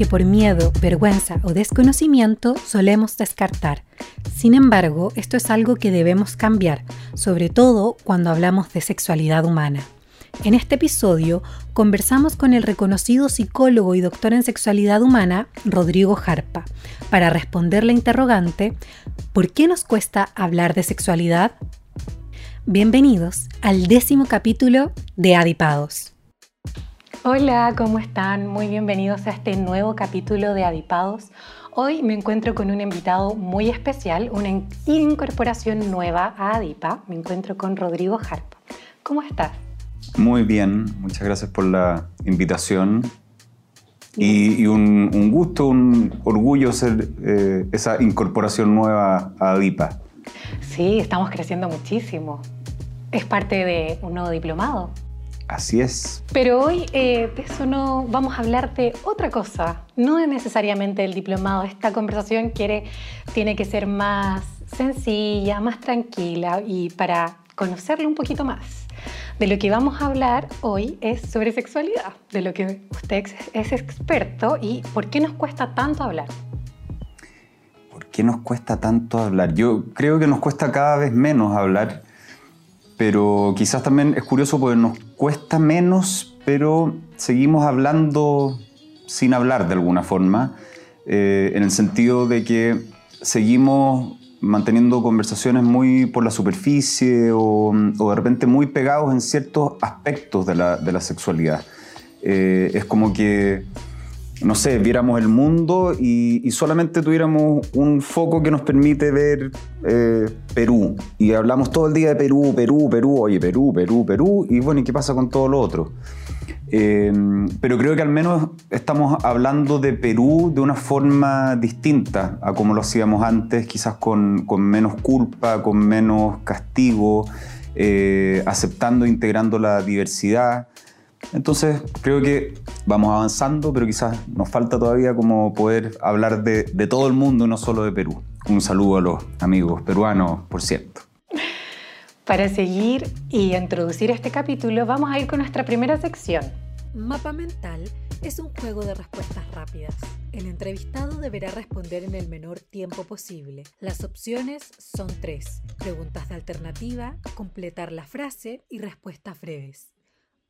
Que por miedo, vergüenza o desconocimiento solemos descartar. Sin embargo, esto es algo que debemos cambiar, sobre todo cuando hablamos de sexualidad humana. En este episodio conversamos con el reconocido psicólogo y doctor en sexualidad humana, Rodrigo Jarpa, para responder la interrogante, ¿por qué nos cuesta hablar de sexualidad? Bienvenidos al décimo capítulo de Adipados. Hola, ¿cómo están? Muy bienvenidos a este nuevo capítulo de Adipados. Hoy me encuentro con un invitado muy especial, una incorporación nueva a Adipa. Me encuentro con Rodrigo Jarpa. ¿Cómo estás? Muy bien, muchas gracias por la invitación. Y, un, gusto, un orgullo ser eh, esa incorporación nueva a Adipa. Sí, estamos creciendo muchísimo. Es parte de un nuevo diplomado. Así es. Pero hoy eh, eso no vamos a hablar de otra cosa, no es necesariamente el diplomado. Esta conversación quiere, tiene que ser más sencilla, más tranquila y para conocerlo un poquito más. De lo que vamos a hablar hoy es sobre sexualidad, de lo que usted es experto y por qué nos cuesta tanto hablar. ¿Por qué nos cuesta tanto hablar? Yo creo que nos cuesta cada vez menos hablar pero quizás también es curioso porque nos cuesta menos, pero seguimos hablando sin hablar de alguna forma, eh, en el sentido de que seguimos manteniendo conversaciones muy por la superficie o, de repente muy pegados en ciertos aspectos de la, sexualidad. Eh, es como que no sé, viéramos el mundo y, solamente tuviéramos un foco que nos permite ver eh, Perú. Y hablamos todo el día de Perú, Perú, Perú, oye, Perú, Perú, Perú. Y bueno, ¿y qué pasa con todo lo otro? Eh, pero creo que al menos estamos hablando de Perú de una forma distinta a como lo hacíamos antes, quizás con, menos culpa, con menos castigo, eh, aceptando integrando la diversidad. Entonces creo que vamos avanzando, pero quizás nos falta todavía como poder hablar de, todo el mundo, no solo de Perú. Un saludo a los amigos peruanos, por cierto. Para seguir y introducir este capítulo, vamos a ir con nuestra primera sección. Mapa Mental es un juego de respuestas rápidas. El entrevistado deberá responder en el menor tiempo posible. Las opciones son tres. Preguntas de alternativa, completar la frase y respuestas breves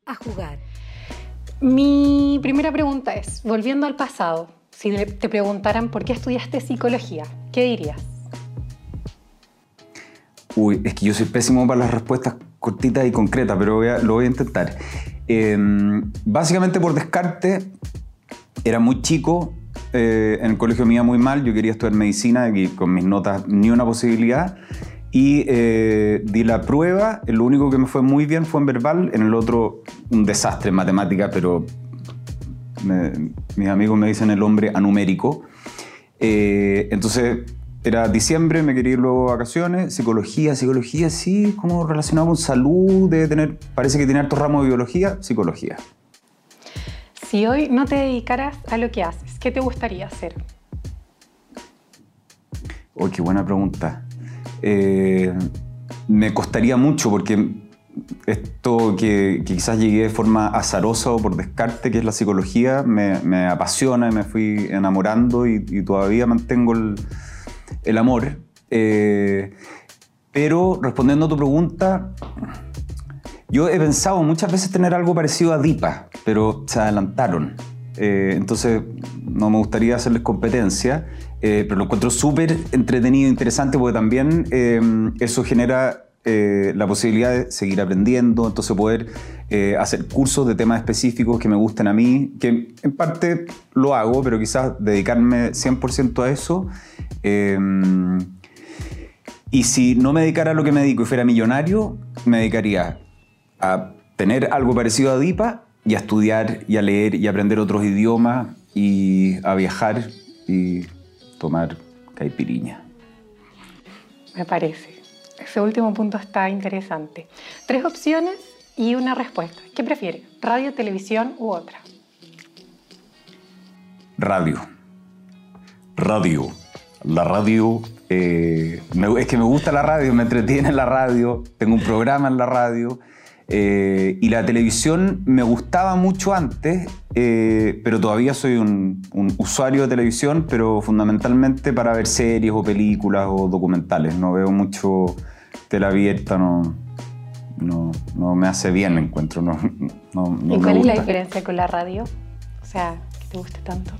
a jugar. Mi primera pregunta es, volviendo al pasado, si te preguntaran por qué estudiaste psicología, ¿qué dirías? Uy, es que yo soy pésimo para las respuestas cortitas y concretas, pero lo voy a intentar. Em, básicamente por descarte, era muy chico, eh, en el colegio me iba muy mal, yo quería estudiar medicina y con mis notas ni una posibilidad y eh, di la prueba, lo único que me fue muy bien fue en verbal, en el otro un desastre en matemática, pero mis amigos me dicen el hombre anumérico. Eh, entonces era diciembre, me quería ir luego a vacaciones, psicología, psicología, sí, como relacionado con salud, de tener, parece que tiene alto ramo de biología, psicología. Si hoy no te dedicaras a lo que haces, ¿qué te gustaría hacer? Uy, qué buena pregunta. Eh, me costaría mucho porque esto que, quizás llegué de forma azarosa o por descarte, que es la psicología, me, apasiona y me fui enamorando y, todavía mantengo el, amor. Eh, pero respondiendo a tu pregunta, yo he pensado muchas veces tener algo parecido a DIPA, pero se adelantaron. Eh, entonces no me gustaría hacerles competencia. Eh, pero lo encuentro súper entretenido interesante porque también eh, eso genera eh, la posibilidad de seguir aprendiendo, entonces poder hacer cursos de temas específicos que me gusten a mí, que en parte lo hago, pero quizás dedicarme 100% a eso. y si no me dedicara a lo que me dedico y fuera millonario, me dedicaría a tener algo parecido a DIPA y a estudiar y a leer y aprender otros idiomas y a viajar y tomar caipiriña. Me parece. Ese último punto está interesante. Tres opciones y una respuesta. ¿Qué prefiere? ¿Radio, televisión u otra? Radio. Radio. La radio, eh, es que me gusta la radio, me entretiene la radio, tengo un programa en la radio, Eh, y la televisión me gustaba mucho antes, eh, pero todavía soy un, usuario de televisión, pero fundamentalmente para ver series o películas o documentales. No veo mucho tele abierta, no, no, no me hace bien, me encuentro. No, ¿Y cuál es la diferencia con la radio? O sea, que te guste tanto.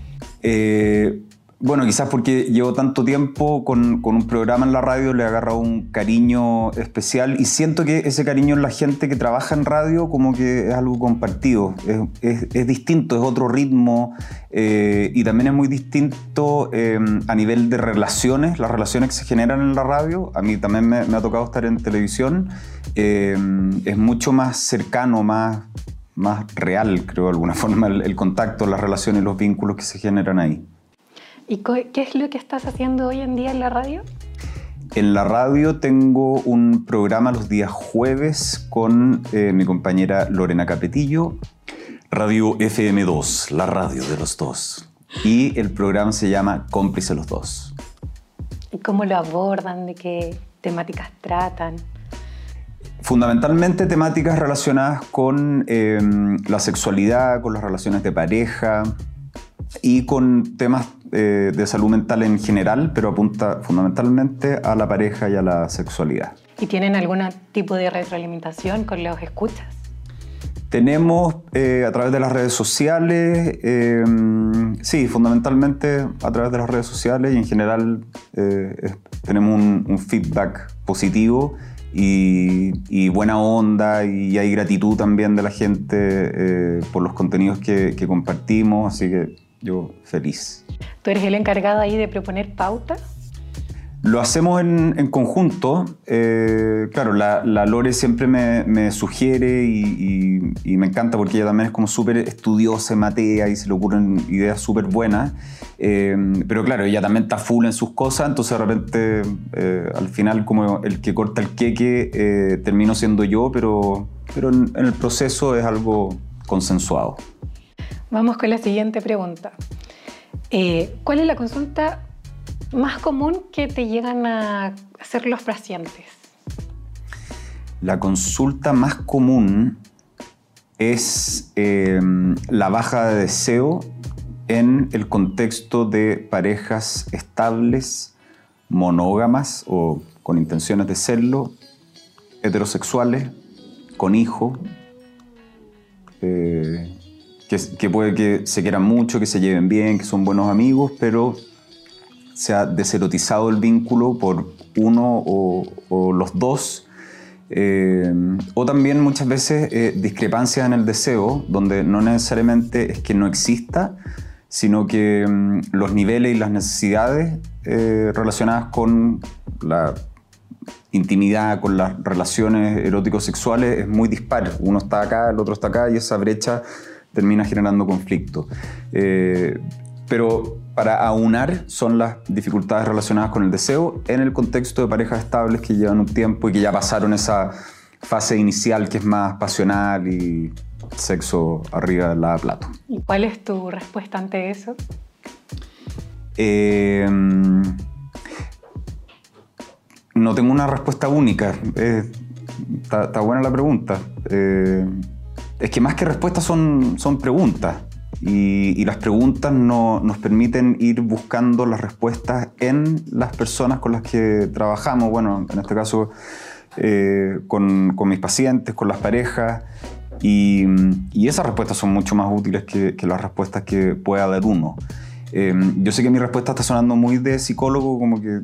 Eh, bueno, quizás porque llevo tanto tiempo con, un programa en la radio, le he agarrado un cariño especial y siento que ese cariño en la gente que trabaja en radio como que es algo compartido, es, distinto, es otro ritmo eh, y también es muy distinto em, a nivel de relaciones, las relaciones que se generan en la radio, a mí también me, ha tocado estar en televisión, em, es mucho más cercano, más, más real, creo de alguna forma, el contacto, las relaciones, los vínculos que se generan ahí. ¿Y qué es lo que estás haciendo hoy en día en la radio? En la radio tengo un programa los días jueves con eh, mi compañera Lorena Capetillo. Radio FM2, la radio de los dos. Y el programa se llama Cómplice los dos. ¿Y cómo lo abordan? ¿De qué temáticas tratan? Fundamentalmente temáticas relacionadas con em, la sexualidad, con las relaciones de pareja y con temas eh, de salud mental en general, pero apunta fundamentalmente a la pareja y a la sexualidad. ¿Y tienen algún tipo de retroalimentación con los escuchas? Tenemos eh, a través de las redes sociales, eh, sí, fundamentalmente a través de las redes sociales y en general tenemos un, feedback positivo y, buena onda y hay gratitud también de la gente por los contenidos que, que compartimos, así que yo feliz. ¿Tú eres el encargado ahí de proponer pautas? Lo hacemos en, conjunto. Eh, claro, la, Lore siempre me, sugiere y, me encanta porque ella también es como súper estudiosa, matea y se le ocurren ideas súper buenas. Eh, pero claro, ella también está full en sus cosas, entonces de repente eh, al final como el que corta el queque termino siendo yo, pero, pero en el proceso es algo consensuado. Vamos con la siguiente pregunta. Eh, ¿Cuál es la consulta más común que te llegan a hacer los pacientes? La consulta más común es em, la baja de deseo en el contexto de parejas estables, monógamas o con intenciones de serlo, heterosexuales, con hijo, eh, que, puede que se quieran mucho, que se lleven bien, que son buenos amigos, pero se ha deserotizado el vínculo por uno o, los dos. Eh, o también muchas veces eh, discrepancias en el deseo, donde no necesariamente es que no exista, sino que mm, los niveles y las necesidades eh, relacionadas con la intimidad, con las relaciones eróticos sexuales es muy dispar. Uno está acá, el otro está acá y esa brecha termina generando conflicto. Eh, pero para aunar son las dificultades relacionadas con el deseo en el contexto de parejas estables que llevan un tiempo y que ya pasaron esa fase inicial que es más pasional y sexo arriba del la plato. ¿Y cuál es tu respuesta ante eso? Eh, no tengo una respuesta única. Está buena la pregunta. Eh, es que más que respuestas son, son preguntas. Y, las preguntas no, nos permiten ir buscando las respuestas en las personas con las que trabajamos. Bueno, en este caso eh, con, con, mis pacientes, con las parejas. Y, esas respuestas son mucho más útiles que, las respuestas que pueda dar uno. Eh, yo sé que mi respuesta está sonando muy de psicólogo, como que,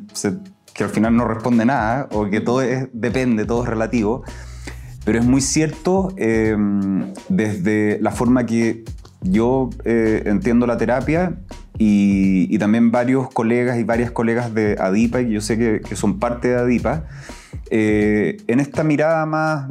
que al final no responde nada, o que todo es, depende, todo es relativo. Pero es muy cierto em, desde la forma que yo eh, entiendo la terapia y, también varios colegas y varias colegas de ADIPA, y yo sé que, son parte de ADIPA, eh, en esta mirada más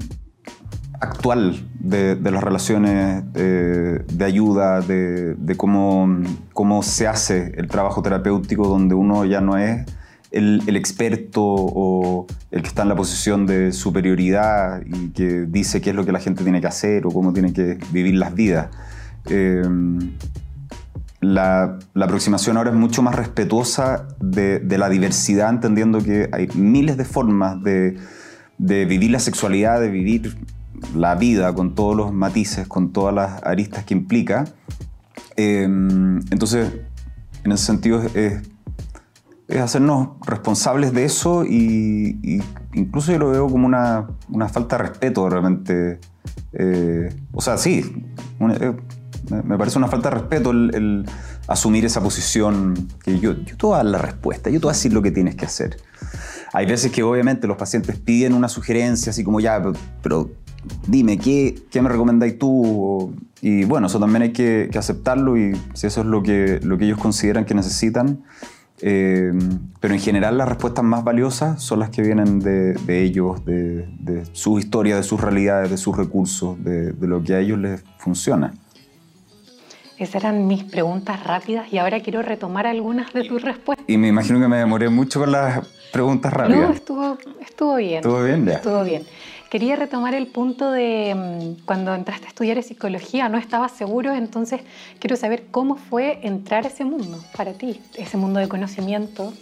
actual de, las relaciones de, ayuda, de, cómo, cómo se hace el trabajo terapéutico donde uno ya no es el, experto o el que está en la posición de superioridad y que dice qué es lo que la gente tiene que hacer o cómo tiene que vivir las vidas. Em, la, aproximación ahora es mucho más respetuosa de, la diversidad, entendiendo que hay miles de formas de, vivir la sexualidad, de vivir la vida, con todos los matices, con todas las aristas que implica. Em, entonces, en ese sentido es, hacernos responsables de eso y, incluso yo lo veo como una, falta de respeto realmente. Eh, o sea, sí, eh, me parece una falta de respeto el, asumir esa posición que yo, yo te voy a dar la respuesta, yo te voy a decir lo que tienes que hacer. Hay veces que obviamente los pacientes piden una sugerencia así como ya, pero, dime, ¿qué, ¿qué, me recomendáis tú? Y bueno, eso también hay que, aceptarlo y si eso es lo que, lo que ellos consideran que necesitan. Eh, pero en general las respuestas más valiosas son las que vienen de, ellos, de, de, su historia, de sus realidades, de sus recursos, de, de lo que a ellos les funciona. Esas eran mis preguntas rápidas y ahora quiero retomar algunas de tus respuestas. Y me imagino que me demoré mucho con las preguntas rápidas. No, estuvo, estuvo bien. Estuvo bien, ya. Estuvo bien. Quería retomar el punto de mm, cuando entraste a estudiar psicología, no estabas seguro, entonces quiero saber cómo fue entrar a ese mundo para ti, ese mundo de conocimiento.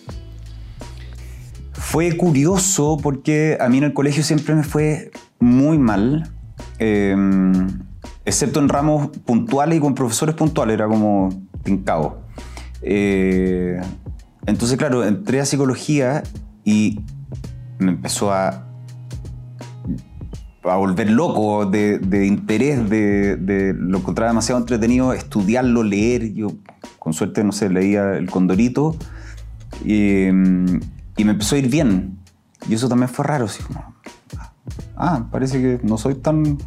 Fue curioso porque a mí en el colegio siempre me fue muy mal. Eh, excepto en ramos puntuales y con profesores puntuales, era como tincado. Eh, entonces, claro, entré a psicología y me empezó a, a volver loco de, interés, de, lo encontraba demasiado entretenido estudiarlo, leer. Yo, con suerte, no sé, leía El Condorito y, y me empezó a ir bien. Y eso también fue raro, así como, ah, parece que no soy tan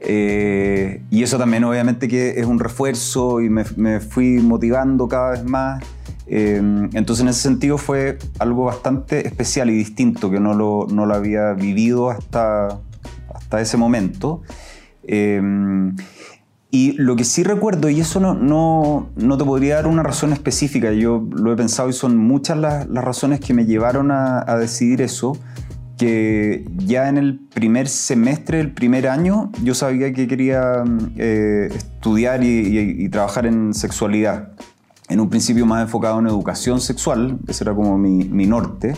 eh, y eso también obviamente que es un refuerzo y me, fui motivando cada vez más. Eh, entonces en ese sentido fue algo bastante especial y distinto que no lo, no lo había vivido hasta, hasta ese momento. Eh, y lo que sí recuerdo, y eso no, no, no, te podría dar una razón específica, yo lo he pensado y son muchas las, las razones que me llevaron a, a decidir eso, que ya en el primer semestre del primer año yo sabía que quería eh, estudiar y, trabajar en sexualidad. En un principio más enfocado en educación sexual, ese era como mi, norte.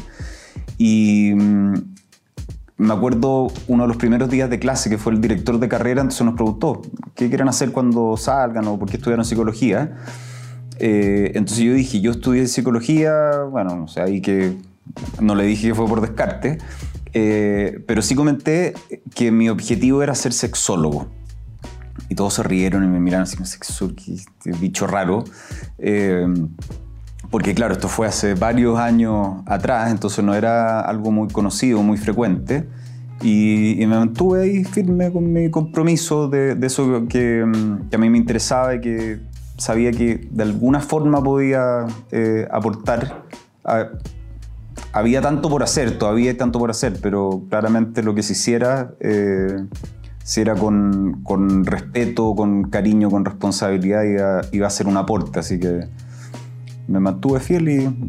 Y mm, me acuerdo uno de los primeros días de clase que fue el director de carrera, entonces nos preguntó, ¿qué quieren hacer cuando salgan o por qué estudiaron psicología? Eh, entonces yo dije, yo estudié psicología, bueno, o sea, ahí que no le dije que fue por descarte, eh, pero sí comenté que mi objetivo era ser sexólogo. Y todos se rieron y me miraron así como este bicho raro. Eh, porque claro, esto fue hace varios años atrás, entonces no era algo muy conocido, muy frecuente. Y, me mantuve ahí firme con mi compromiso de, eso que, a mí me interesaba y que sabía que de alguna forma podía eh, aportar a, había tanto por hacer, todavía hay tanto por hacer, pero claramente lo que se hiciera, eh, si era con, respeto, con cariño, con responsabilidad, iba, a ser un aporte, así que me mantuve fiel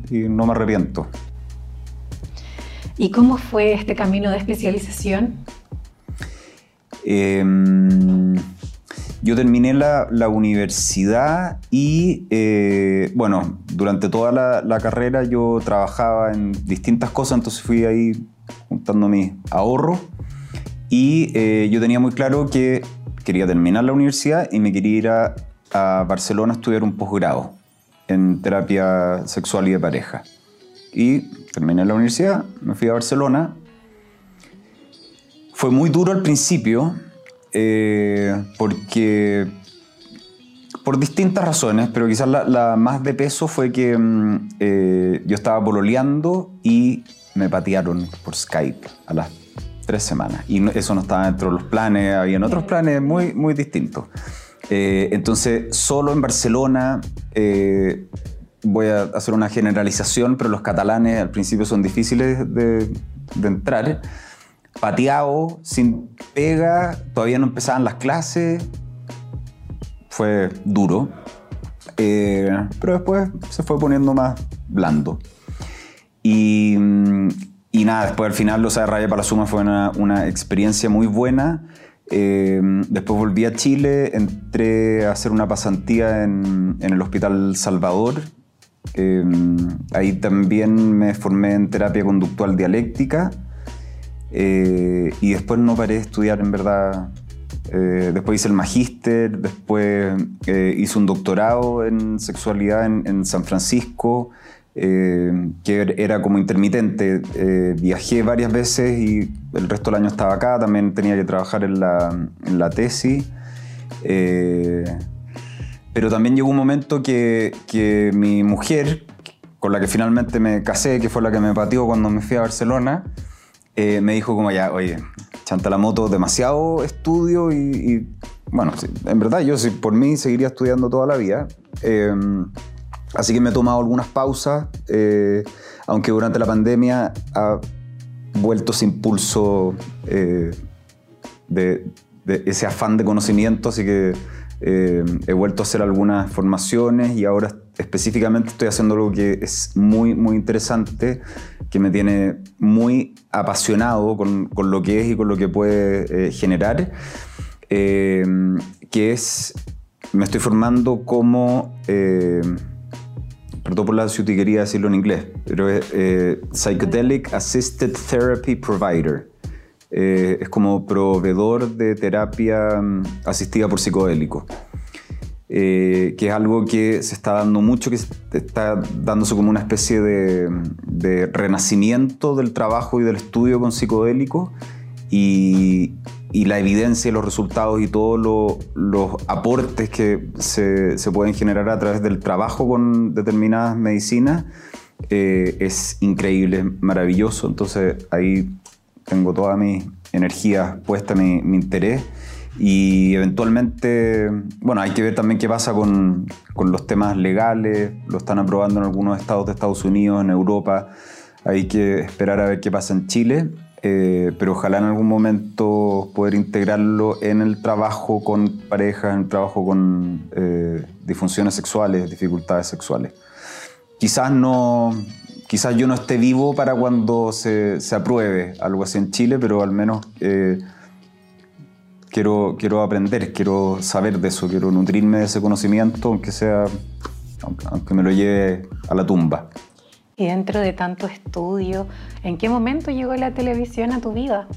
y, no me arrepiento. ¿Y cómo fue este camino de especialización? Em, yo terminé la, universidad y, eh, bueno, durante toda la, carrera yo trabajaba en distintas cosas, entonces fui ahí juntando mis ahorros y eh, yo tenía muy claro que quería terminar la universidad y me quería ir a, Barcelona a estudiar un posgrado en terapia sexual y de pareja. Y terminé la universidad, me fui a Barcelona. Fue muy duro al principio, eh, porque por distintas razones, pero quizás la, más de peso fue que mm, eh, yo estaba pololeando y me patearon por Skype a las tres semanas. Y eso no estaba dentro de los planes, habían otros planes muy, muy distintos. Eh, entonces, solo en Barcelona, voy a hacer una generalización, pero los catalanes al principio son difíciles de, de entrar pateado, sin pega, todavía no empezaban las clases. Fue duro. Eh, pero después se fue poniendo más blando. Y, nada, después al final, o sea, Raya para la Suma fue una, experiencia muy buena. Eh, después volví a Chile, entré a hacer una pasantía en, el Hospital Salvador. Eh, ahí también me formé en terapia conductual dialéctica y después no paré de estudiar en verdad eh, después hice el magíster, después eh, hice un doctorado en sexualidad en, San Francisco, eh, que era como intermitente. viajé varias veces y el resto del año estaba acá, también tenía que trabajar en la, en la tesis. pero también llegó un momento que, que mi mujer, con la que finalmente me casé, que fue la que me pateó cuando me fui a Barcelona, me dijo como ya, oye, chanta la moto demasiado estudio y, bueno, en verdad yo por mí seguiría estudiando toda la vida. Así que me he tomado algunas pausas, eh, aunque durante la pandemia ha vuelto ese impulso eh, de, ese afán de conocimiento, así que eh, he vuelto a hacer algunas formaciones y ahora específicamente estoy haciendo algo que es muy, muy interesante, que me tiene muy apasionado con, con lo que es y con lo que puede generar, que es, me estoy formando como, perdón por la si quería decirlo en inglés, pero es Psychedelic Assisted Therapy Provider. Eh, es como proveedor de terapia mm, asistida por psicodélico. Eh, que es algo que se está dando mucho, que está dándose como una especie de, renacimiento del trabajo y del estudio con psicodélico y, la evidencia y los resultados y todos los aportes que se, pueden generar a través del trabajo con determinadas medicinas eh, es increíble, maravilloso. Entonces ahí tengo toda mi energía puesta, mi, mi interés. Y eventualmente, bueno, hay que ver también qué pasa con, con, los temas legales, lo están aprobando en algunos estados de Estados Unidos, en Europa, hay que esperar a ver qué pasa en Chile, eh, pero ojalá en algún momento poder integrarlo en el trabajo con parejas, en el trabajo con eh, disfunciones sexuales, dificultades sexuales. Quizás no, quizás yo no esté vivo para cuando se, se apruebe algo así en Chile, pero al menos eh, quiero, quiero aprender, quiero saber de eso, quiero nutrirme de ese conocimiento, aunque sea, aunque, me lo lleve a la tumba. Y dentro de tanto estudio, ¿en qué momento llegó la televisión a tu vida?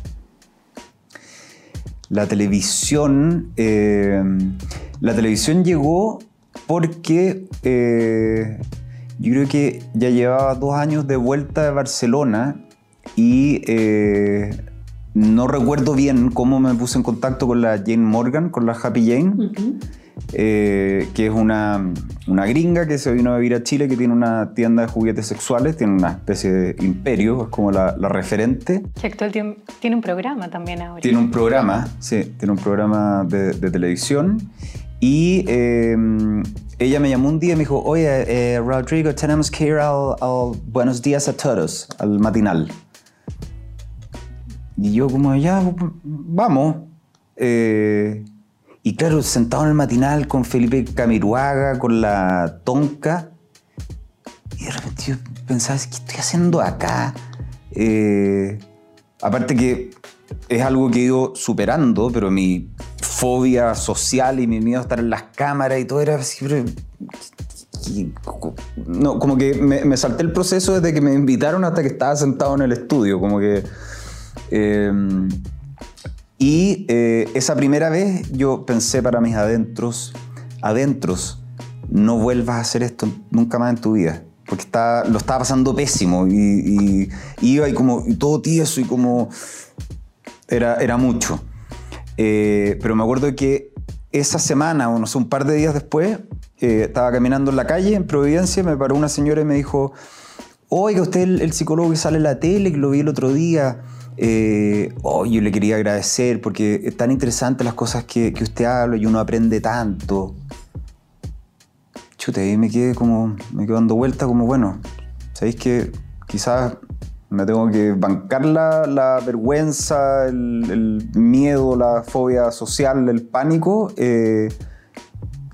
La televisión, eh, la televisión llegó porque eh, yo creo que ya llevaba dos años de vuelta de Barcelona y eh, no recuerdo bien cómo me puse en contacto con la Jane Morgan, con la Happy Jane, eh, que es una, una, gringa que se vino a vivir a Chile, que tiene una tienda de juguetes sexuales, tiene una especie de imperio, es como la, referente. Que actual tiene, un programa también ahora. Tiene un programa, sí, tiene un programa de, televisión. Y em, ella me llamó un día y me dijo, oye, eh, Rodrigo, tenemos que ir al, Buenos Días a Todos, al matinal. Y yo como, ya, vamos. Eh, y claro, sentado en el matinal con Felipe Camiruaga, con la Tonca. Y de repente yo pensaba, ¿qué estoy haciendo acá? Eh, aparte que es algo que he ido superando, pero mi fobia social y mi miedo a estar en las cámaras y todo era siempre... No, como que me, salté el proceso desde que me invitaron hasta que estaba sentado en el estudio, como que... Em, y eh, esa primera vez yo pensé para mis adentros, adentros, no vuelvas a hacer esto nunca más en tu vida. Porque está, lo estaba pasando pésimo y, iba y como y todo tieso y como era, era mucho. Eh, pero me acuerdo que esa semana, o no sé, un par de días después, eh, estaba caminando en la calle en Providencia, me paró una señora y me dijo, oiga, usted el, el psicólogo que sale en la tele, que lo vi el otro día, eh, oh, yo le quería agradecer porque es tan interesante las cosas que, que usted habla y uno aprende tanto. Chute, ahí me quedé como, me quedo dando vuelta como, bueno, sabéis que quizás me tengo que bancar la, vergüenza, el, miedo, la fobia social, el pánico, eh,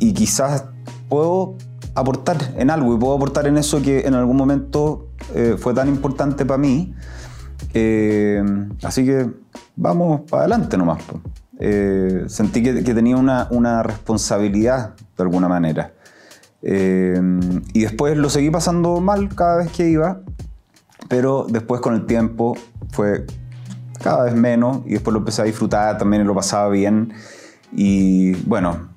y quizás puedo aportar en algo y puedo aportar en eso que en algún momento eh, fue tan importante para mí. Eh, así que vamos para adelante nomás. sentí que, tenía una, responsabilidad de alguna manera. y después lo seguí pasando mal cada vez que iba pero después con el tiempo fue cada vez menos, y después lo empecé a disfrutar también y lo pasaba bien. Y bueno,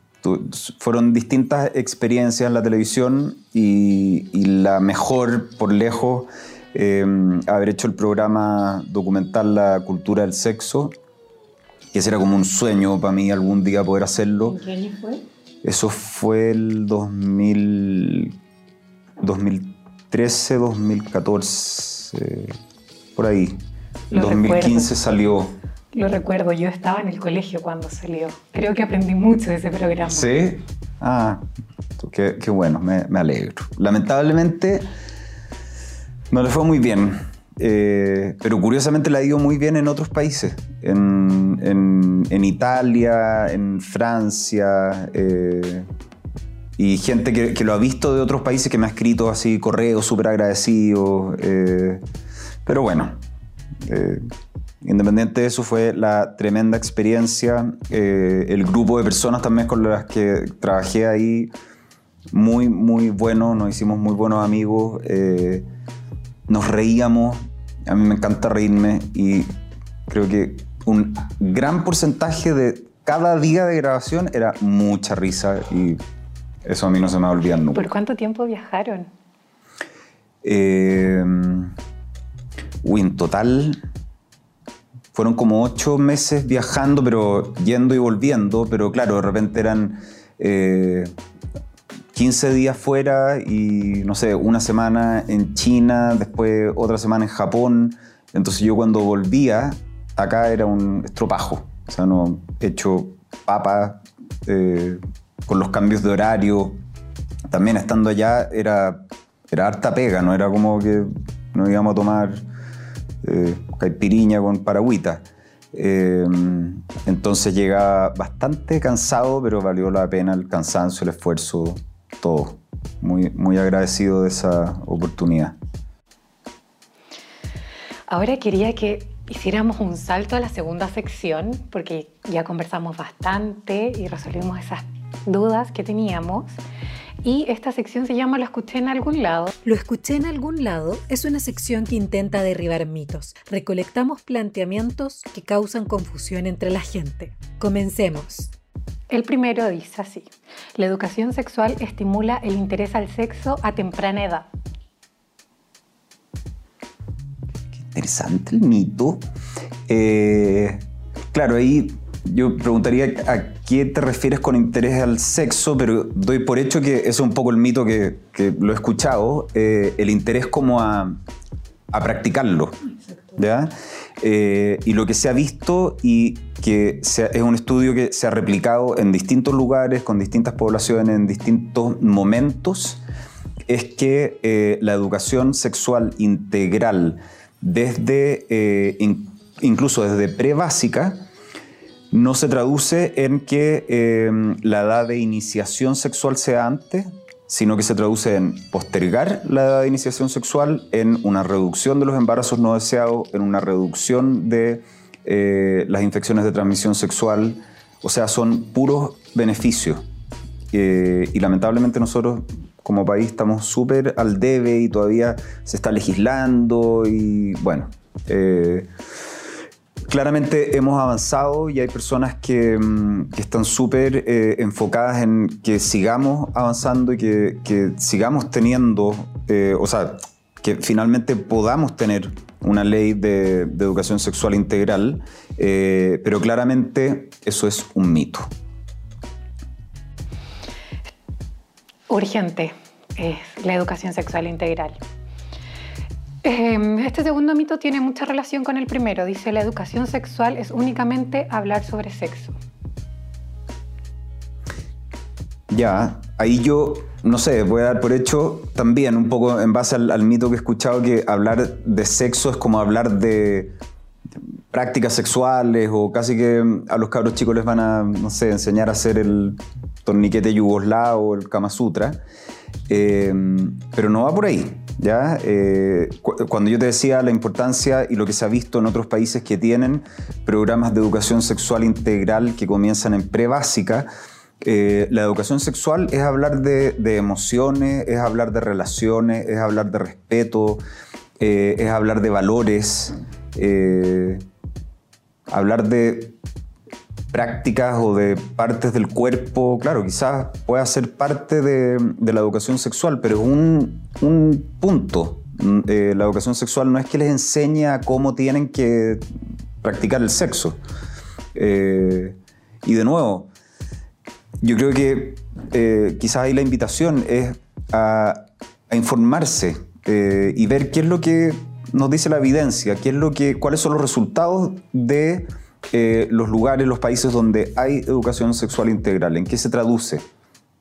fueron distintas experiencias en la televisión y, la mejor por lejos em, haber hecho el programa documental La cultura del sexo, que ese era como un sueño para mí algún día poder hacerlo. ¿En qué año fue? Eso fue el 2000, 2013, 2014, por ahí. El 2015 salió. Lo recuerdo, yo estaba en el colegio cuando salió. Creo que aprendí mucho de ese programa. ¿Sí? Ah, qué, bueno, me, alegro. Lamentablemente no le fue muy bien, eh, pero curiosamente le ha ido muy bien en otros países, en, Italia, en Francia, eh, y gente que, lo ha visto de otros países que me ha escrito así correos súper agradecidos. Eh, pero bueno, Independiente de eso, fue la tremenda experiencia. El grupo de personas también con las que trabajé ahí, muy, muy bueno. Nos hicimos muy buenos amigos. Eh, nos reíamos. A mí me encanta reírme y creo que un gran porcentaje de cada día de grabación era mucha risa y eso a mí no se me va a olvidar nunca. ¿Por cuánto tiempo viajaron? Eh, uy, en total fueron como ocho meses viajando, pero yendo y volviendo, pero claro, de repente eran 15 eh, días fuera y no sé, una semana en China, después otra semana en Japón. Entonces yo cuando volvía, acá era un estropajo, o sea, no hecho papa eh, con los cambios de horario. También estando allá era, era harta pega, no era como que nos íbamos a tomar eh, caipiriña con paragüita. Eh, entonces llega bastante cansado, pero valió la pena el cansancio, el esfuerzo, todo. Muy, muy agradecido de esa oportunidad. Ahora quería que hiciéramos un salto a la segunda sección, porque ya conversamos bastante y resolvimos esas dudas que teníamos. Y esta sección se llama Lo escuché en algún lado. Lo escuché en algún lado es una sección que intenta derribar mitos. Recolectamos planteamientos que causan confusión entre la gente. Comencemos. El primero dice así, la educación sexual estimula el interés al sexo a temprana edad. Interesante el mito. Eh, claro, ahí yo preguntaría a qué te refieres con interés al sexo, pero doy por hecho que es un poco el mito que, lo he escuchado, eh, el interés como a, practicarlo. Eh, y lo que se ha visto y que es un estudio que se ha replicado en distintos lugares, con distintas poblaciones, en distintos momentos, es que eh, la educación sexual integral, desde, incluso desde pre-básica, no se traduce en que la edad de iniciación sexual sea antes, sino que se traduce en postergar la edad de iniciación sexual, en una reducción de los embarazos no deseados, en una reducción de eh, las infecciones de transmisión sexual. O sea, son puros beneficios. Eh, y lamentablemente nosotros como país estamos súper al debe y todavía se está legislando y bueno. Eh, claramente hemos avanzado y hay personas que, mm, están súper eh, enfocadas en que sigamos avanzando y que, sigamos teniendo, eh, o sea, que finalmente podamos tener una ley de, educación sexual integral, eh, pero claramente eso es un mito. Urgente es la educación sexual integral. Em, este segundo mito tiene mucha relación con el primero. Dice, la educación sexual es únicamente hablar sobre sexo. Ya, ahí yo, no sé, voy a dar por hecho también, un poco en base al, mito que he escuchado, que hablar de sexo es como hablar de prácticas sexuales o casi que a los cabros chicos les van a, no sé, enseñar a hacer el torniquete yugoslavo o el Kama Sutra. Em, pero no va por ahí. ¿Ya? Eh, cuando yo te decía la importancia y lo que se ha visto en otros países que tienen programas de educación sexual integral que comienzan en pre-básica, eh, la educación sexual es hablar de, emociones, es hablar de relaciones, es hablar de respeto, eh, es hablar de valores. hablar de prácticas o de partes del cuerpo, claro, quizás pueda ser parte de, la educación sexual, pero es un, punto. Mm, eh, la educación sexual no es que les enseña cómo tienen que practicar el sexo. Eh, y de nuevo, yo creo que eh, quizás ahí la invitación es a, informarse y ver qué es lo que nos dice la evidencia, qué es lo que, cuáles son los resultados de eh, los lugares, los países donde hay educación sexual integral, en qué se traduce.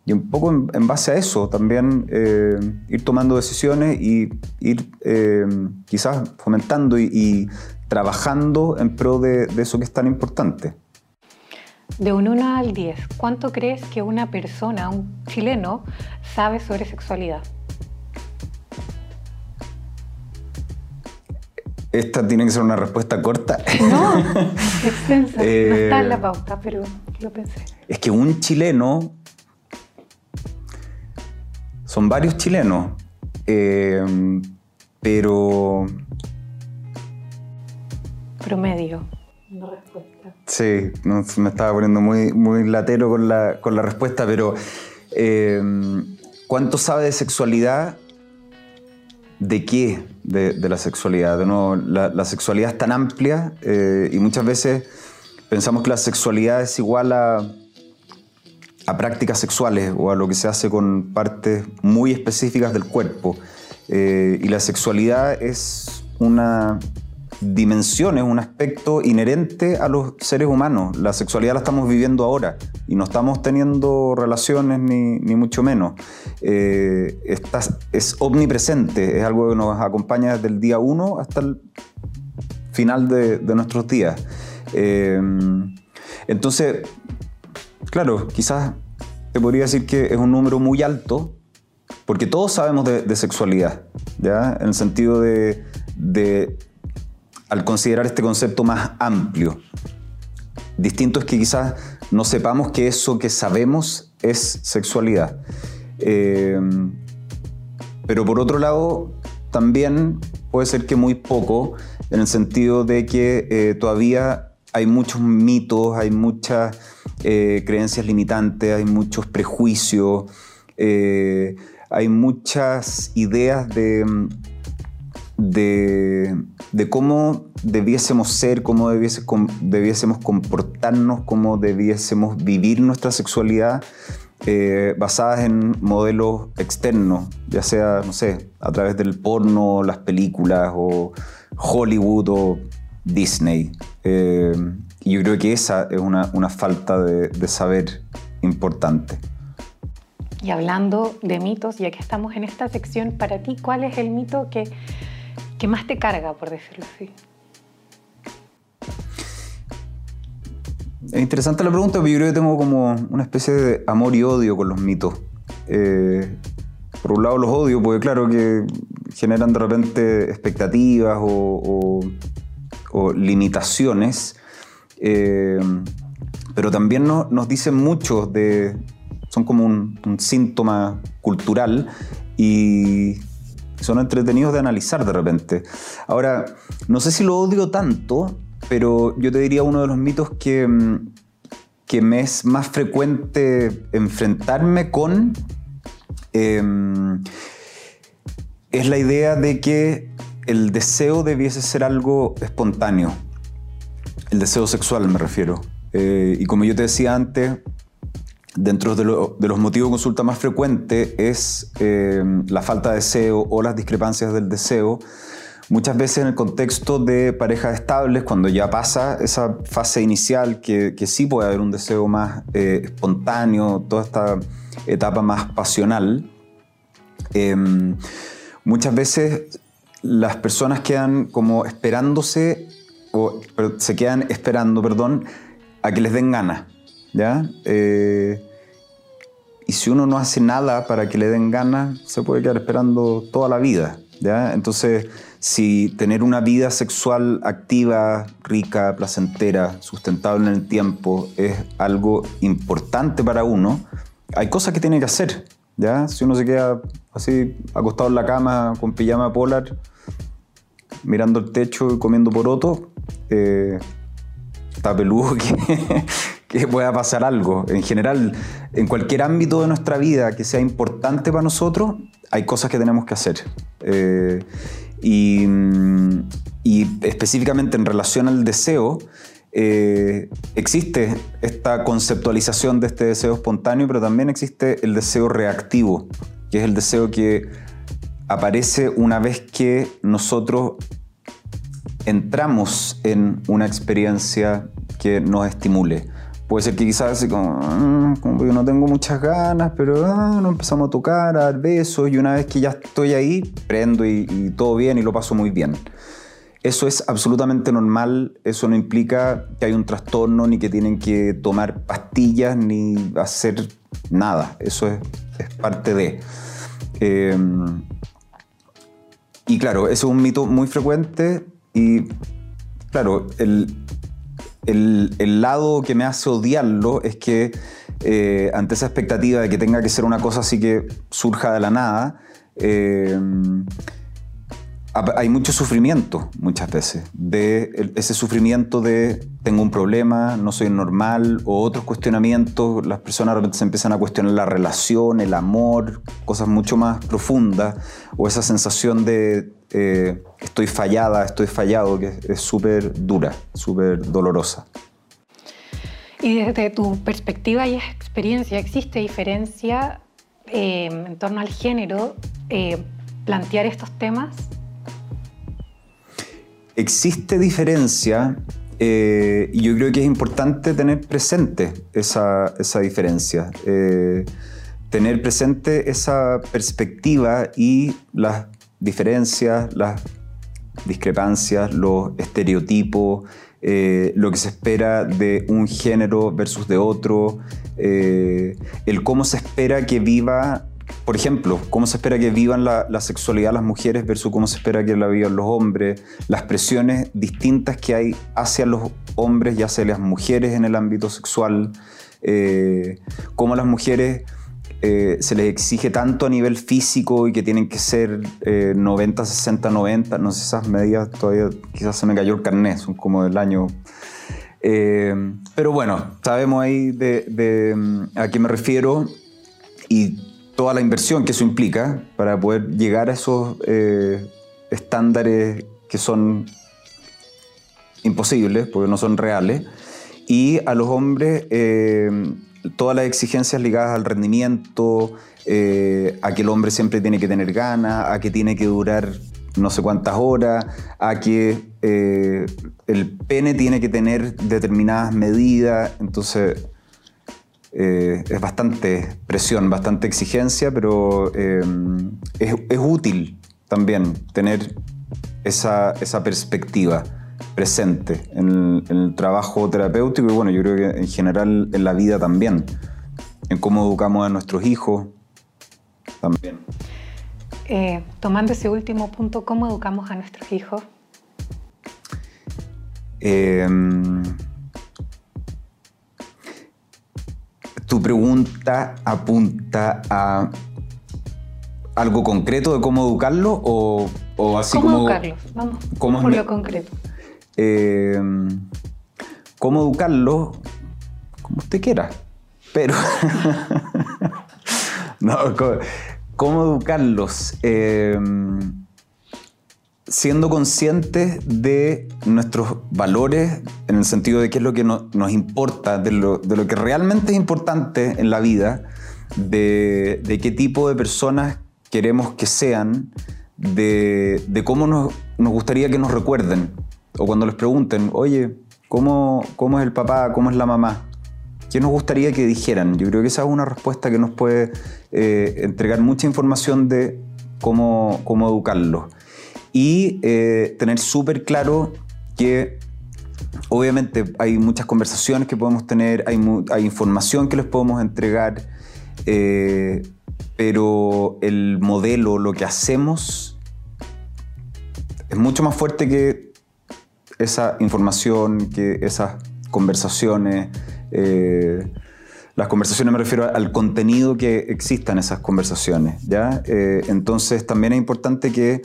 Y un poco en, base a eso también eh, ir tomando decisiones y ir eh, quizás fomentando y, trabajando en pro de, de, eso que es tan importante. De un 1 al 10, ¿cuánto crees que una persona, un chileno, sabe sobre sexualidad? Esta tiene que ser una respuesta corta. No, extensa. no está en la eh, pauta, pero lo pensé. Es que un chileno. Son varios chilenos. Eh, pero. Promedio. Una respuesta. Sí, me estaba poniendo muy, muy latero con la, con la respuesta, pero. Eh, ¿Cuánto sabe de sexualidad? ¿De qué? de, la sexualidad. De nuevo, la, sexualidad es tan amplia eh, y muchas veces pensamos que la sexualidad es igual a, a prácticas sexuales o a lo que se hace con partes muy específicas del cuerpo. Eh, y la sexualidad es una dimensiones, un aspecto inherente a los seres humanos. La sexualidad la estamos viviendo ahora y no estamos teniendo relaciones ni, mucho menos. Eh, es omnipresente, es algo que nos acompaña desde el día uno hasta el final de, nuestros días. Eh, entonces, claro, quizás te podría decir que es un número muy alto, porque todos sabemos de, sexualidad, ¿ya? En el sentido de al considerar este concepto más amplio. Distinto es que quizás no sepamos que eso que sabemos es sexualidad. Eh, pero por otro lado, también puede ser que muy poco, en el sentido de que eh, todavía hay muchos mitos, hay muchas eh, creencias limitantes, hay muchos prejuicios, hay muchas ideas de de, cómo debiésemos ser, cómo debiésemos comportarnos, cómo debiésemos vivir nuestra sexualidad eh, basadas en modelos externos, ya sea, no sé, a través del porno, las películas o Hollywood o Disney. Eh, y yo creo que esa es una, falta de, de saber importante. Y hablando de mitos, ya que estamos en esta sección, para ti, ¿cuál es el mito que ¿Qué más te carga, por decirlo así? Es interesante la pregunta, pero yo creo que tengo como una especie de amor y odio con los mitos. Eh, por un lado los odio, porque claro que generan de repente expectativas o, limitaciones, eh, pero también nos dicen mucho de... son como un, un síntoma cultural y son entretenidos de analizar de repente. Ahora, no sé si lo odio tanto, pero yo te diría uno de los mitos que, mm, que me es más frecuente enfrentarme con em, es la idea de que el deseo debiese ser algo espontáneo. El deseo sexual me refiero. Eh, y como yo te decía antes, Dentro de, los motivos de consulta más frecuentes es eh, la falta de deseo o las discrepancias del deseo. Muchas veces en el contexto de parejas estables, cuando ya pasa esa fase inicial, que, sí puede haber un deseo más eh, espontáneo, toda esta etapa más pasional, em, muchas veces las personas quedan como esperándose, o se quedan esperando, perdón, a que les den ganas. ¿ya? Eh, y si uno no hace nada para que le den ganas, se puede quedar esperando toda la vida. ¿ya? Entonces, si tener una vida sexual activa, rica, placentera, sustentable en el tiempo es algo importante para uno, hay cosas que tiene que hacer. ¿ya? Si uno se queda así acostado en la cama con pijama polar, mirando el techo y comiendo poroto, eh, está peludo que pueda pasar algo. En general, en cualquier ámbito de nuestra vida que sea importante para nosotros, hay cosas que tenemos que hacer. Eh, y, específicamente en relación al deseo, eh, existe esta conceptualización de este deseo espontáneo, pero también existe el deseo reactivo, que es el deseo que aparece una vez que nosotros entramos en una experiencia que nos estimule. Puede ser que quizás así como, ah, como yo no tengo muchas ganas, pero ah, nos empezamos a tocar, a dar besos y una vez que ya estoy ahí, prendo y, todo bien y lo paso muy bien. Eso es absolutamente normal, eso no implica que hay un trastorno, ni que tienen que tomar pastillas, ni hacer nada. Eso es, parte de... Em, y claro, eso es un mito muy frecuente y claro, el, el, lado que me hace odiarlo es que eh, ante esa expectativa de que tenga que ser una cosa así que surja de la nada, eh, hay mucho sufrimiento muchas veces, de ese sufrimiento de tengo un problema, no soy normal, o otros cuestionamientos, las personas se empiezan a cuestionar la relación, el amor, cosas mucho más profundas, o esa sensación de eh, estoy fallada, estoy fallado, que es súper dura, súper dolorosa. Y desde tu perspectiva y experiencia, ¿existe diferencia eh, en torno al género eh, plantear estos temas? Existe diferencia y yo creo que es importante tener presente esa, esa diferencia. tener presente esa perspectiva y las diferencias, las discrepancias, los estereotipos, eh, lo que se espera de un género versus de otro, eh, el cómo se espera que viva, por ejemplo, cómo se espera que vivan la, la, sexualidad las mujeres versus cómo se espera que la vivan los hombres, las presiones distintas que hay hacia los hombres y hacia las mujeres en el ámbito sexual, eh, cómo las mujeres eh, se les exige tanto a nivel físico y que tienen que ser 90, 60, 90, no sé, esas medidas todavía quizás se me cayó el carnet, son como del año... Eh, pero bueno, sabemos ahí de, mm, a qué me refiero y toda la inversión que eso implica para poder llegar a esos eh, estándares que son imposibles, porque no son reales, y a los hombres todas las exigencias ligadas al rendimiento, eh, a que el hombre siempre tiene que tener ganas, a que tiene que durar no sé cuántas horas, a que eh, el pene tiene que tener determinadas medidas. Entonces, eh, es bastante presión, bastante exigencia, pero es, útil también tener esa, esa perspectiva presente en el, trabajo terapéutico y bueno, yo creo que en general en la vida también, en cómo educamos a nuestros hijos también. Eh, tomando ese último punto, ¿cómo educamos a nuestros hijos? Em, tu pregunta apunta a algo concreto de cómo educarlo o, así ¿Cómo como... educarlo? Vamos, por lo concreto. Eh, cómo educarlo como usted quiera. Pero, no, cómo, educarlos eh, siendo conscientes de nuestros valores, en el sentido de qué es lo que nos importa, de lo, que realmente es importante en la vida, de, qué tipo de personas queremos que sean, de, cómo nos gustaría que nos recuerden o cuando les pregunten, oye, ¿cómo, ¿cómo es el papá? ¿Cómo es la mamá? ¿Qué nos gustaría que dijeran? Yo creo que esa es una respuesta que nos puede eh, entregar mucha información de cómo, cómo educarlos. Y eh, tener súper claro que obviamente hay muchas conversaciones que podemos tener, hay, hay información que les podemos entregar, eh, pero el modelo, lo que hacemos, es mucho más fuerte que esa información, que esas conversaciones, eh, las conversaciones me refiero al contenido que exista en esas conversaciones, ¿ya? Eh, entonces también es importante que,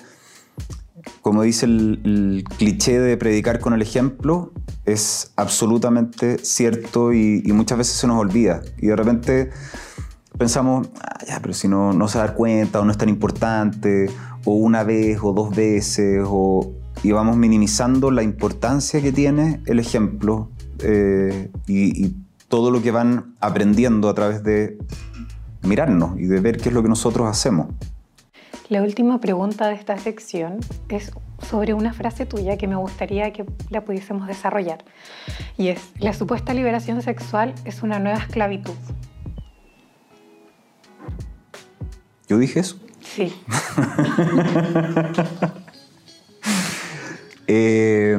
como dice el, cliché de predicar con el ejemplo, es absolutamente cierto y, muchas veces se nos olvida. Y de repente pensamos, ah, ya, pero si no, no se da cuenta o no es tan importante, o una vez o dos veces, o, y vamos minimizando la importancia que tiene el ejemplo eh, y, todo lo que van aprendiendo a través de mirarnos y de ver qué es lo que nosotros hacemos. La última pregunta de esta sección es sobre una frase tuya que me gustaría que la pudiésemos desarrollar. Y es, la supuesta liberación sexual es una nueva esclavitud. ¿Yo dije eso? Sí. eh,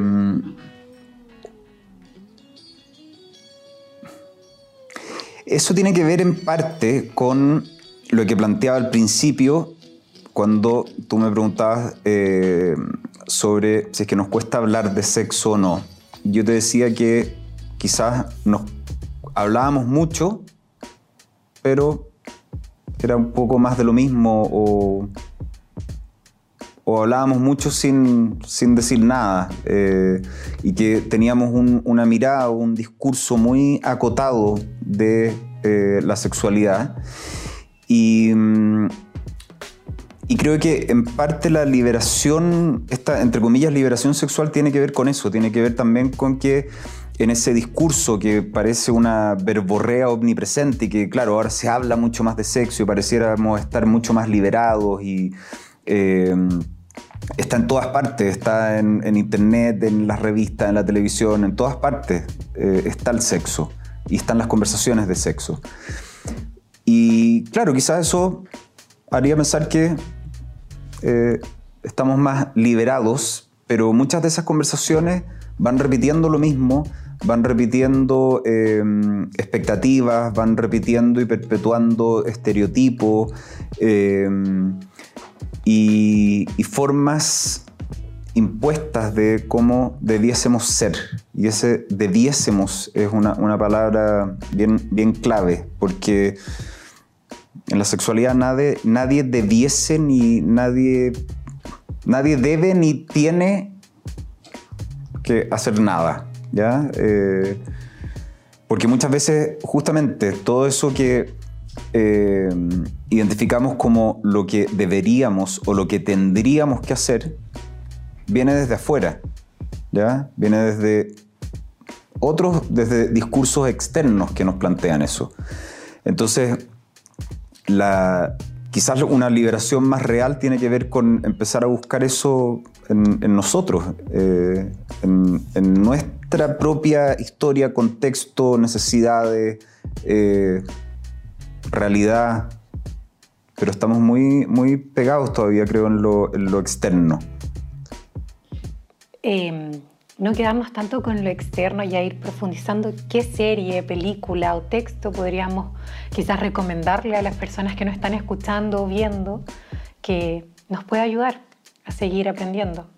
Eso tiene que ver en parte con lo que planteaba al principio cuando tú me preguntabas eh, sobre si es que nos cuesta hablar de sexo o no. Yo te decía que quizás nos hablábamos mucho, pero era un poco más de lo mismo o, hablábamos mucho sin, decir nada eh, y que teníamos una mirada o un discurso muy acotado de eh, la sexualidad. Y, mm, y, creo que en parte la liberación, esta, entre comillas, liberación sexual tiene que ver con eso, tiene que ver también con que en ese discurso que parece una verborrea omnipresente y que, claro, ahora se habla mucho más de sexo y pareciéramos estar mucho más liberados y... Eh, está en todas partes, está en, internet, en las revistas, en la televisión, en todas partes eh, está el sexo y están las conversaciones de sexo. Y claro, quizás eso haría pensar que eh, estamos más liberados, pero muchas de esas conversaciones van repitiendo lo mismo, van repitiendo em, expectativas, van repitiendo y perpetuando estereotipos em, y, y formas impuestas de cómo debiésemos ser. Y ese debiésemos es una, palabra bien, bien clave, porque en la sexualidad nadie, nadie debiese ni nadie, nadie debe ni tiene que hacer nada. ¿ya? Eh, porque muchas veces justamente todo eso que eh, identificamos como lo que deberíamos o lo que tendríamos que hacer, viene desde afuera, ¿ya? Viene desde otros, desde discursos externos que nos plantean eso. Entonces, la, quizás una liberación más real tiene que ver con empezar a buscar eso en, nosotros, eh, en, nuestra propia historia, contexto, necesidades, eh, realidad. Pero estamos muy, muy pegados todavía, creo, en lo, externo. Em, no quedarnos tanto con lo externo y a ir profundizando qué serie, película o texto podríamos quizás recomendarle a las personas que nos están escuchando o viendo que nos pueda ayudar a seguir aprendiendo.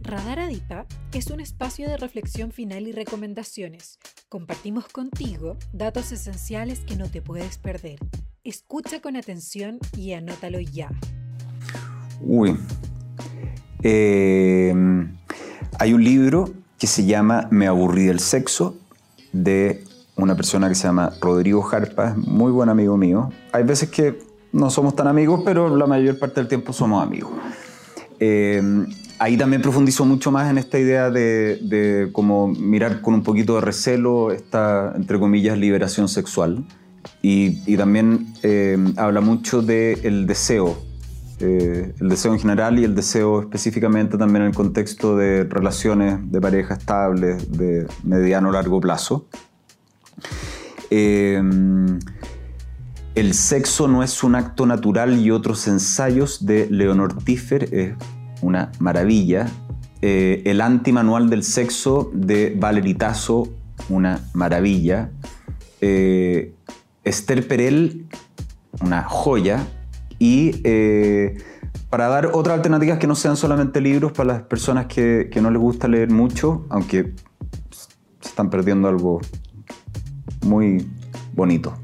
Radar Adipa es un espacio de reflexión final y recomendaciones. Compartimos contigo datos esenciales que no te puedes perder. Escucha con atención y anótalo ya. Uy. Eh hay un libro que se llama Me aburrí del sexo, de una persona que se llama Rodrigo Jarpa, muy buen amigo mío. Hay veces que no somos tan amigos, pero la mayor parte del tiempo somos amigos. Eh, ahí también profundizo mucho más en esta idea de, de como mirar con un poquito de recelo esta, entre comillas, liberación sexual. Y, también eh, habla mucho del deseo, eh, el deseo en general y el deseo específicamente también en el contexto de relaciones de pareja estables de mediano largo plazo. Eh, el sexo no es un acto natural y otros ensayos de Leonor Tiffer es una maravilla. Eh, el antimanual del sexo de Valeritazo, una maravilla. Esther Perel, una joya y eh, para dar otras alternativas que no sean solamente libros para las personas que, no les gusta leer mucho, aunque se están perdiendo algo muy bonito.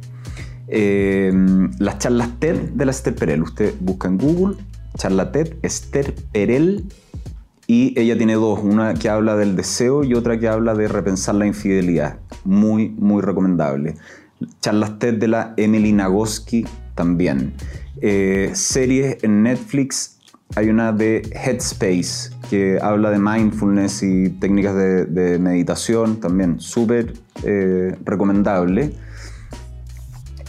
Eh, las charlas TED de la Esther Perel. Usted busca en Google charla TED Esther Perel Y ella tiene dos, una que habla del deseo y otra que habla de repensar la infidelidad. Muy, muy recomendable. Charlas TED de la Emily Nagoski también. Eh, series en Netflix, hay una de Headspace que habla de mindfulness y técnicas de, meditación, también súper eh, recomendable.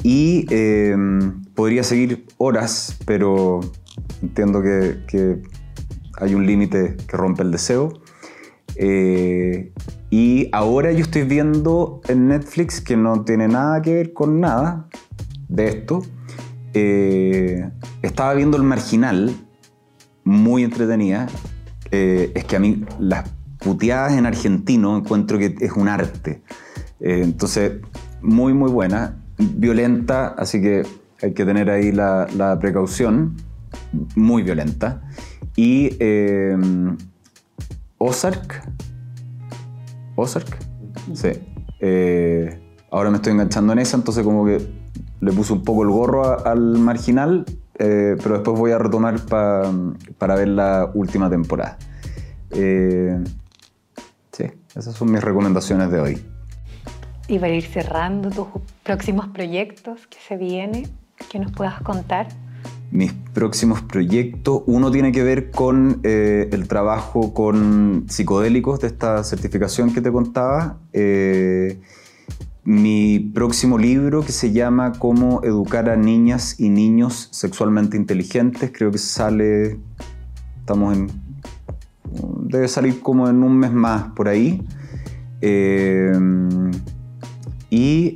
Y em, podría seguir horas, pero entiendo que hay un límite que rompe el deseo. Eh, y ahora yo estoy viendo en Netflix que no tiene nada que ver con nada de esto. Eh, estaba viendo El Marginal, muy entretenida. Eh, es que a mí las puteadas en argentino encuentro que es un arte. entonces, muy, muy buena. Violenta, así que hay que tener ahí la precaución. Muy violenta. Y eh, Ozark. Ozark. Sí. Eh, ahora me estoy enganchando en esa, entonces como que le puse un poco el gorro al marginal, eh, pero después voy a retomar para ver la última temporada. Eh, sí, esas son mis recomendaciones de hoy. Y para ir cerrando tus próximos proyectos que se vienen, que nos puedas contar mis próximos proyectos. Uno tiene que ver con eh, el trabajo con psicodélicos de esta certificación que te contaba. Eh, mi próximo libro que se llama Cómo educar a niñas y niños sexualmente inteligentes. Creo que sale, estamos en, debe salir como en un mes más por ahí. Eh, y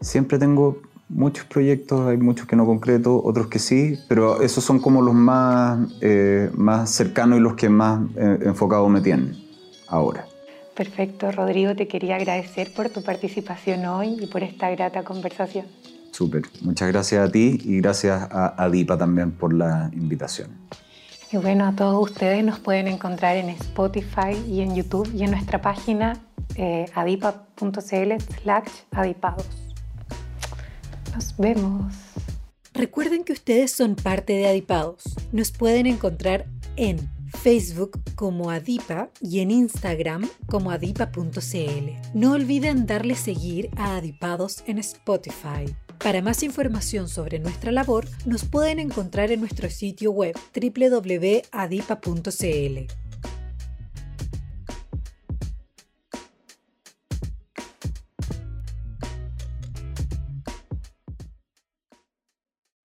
siempre tengo muchos proyectos, hay muchos que no concreto, otros que sí, pero esos son como los más, eh, más cercanos y los que más eh, enfocado me tienen ahora. Perfecto, Rodrigo, te quería agradecer por tu participación hoy y por esta grata conversación. Súper, muchas gracias a ti y gracias a, Dipa también por la invitación. Y bueno, a todos ustedes nos pueden encontrar en Spotify y en YouTube y en nuestra página eh, adipa.cl slash adipados. Nos vemos. Recuerden que ustedes son parte de Adipados. Nos pueden encontrar en Facebook como Adipa y en Instagram como adipa.cl. No olviden darle seguir a Adipados en Spotify. Para más información sobre nuestra labor, nos pueden encontrar en nuestro sitio web www.adipa.cl.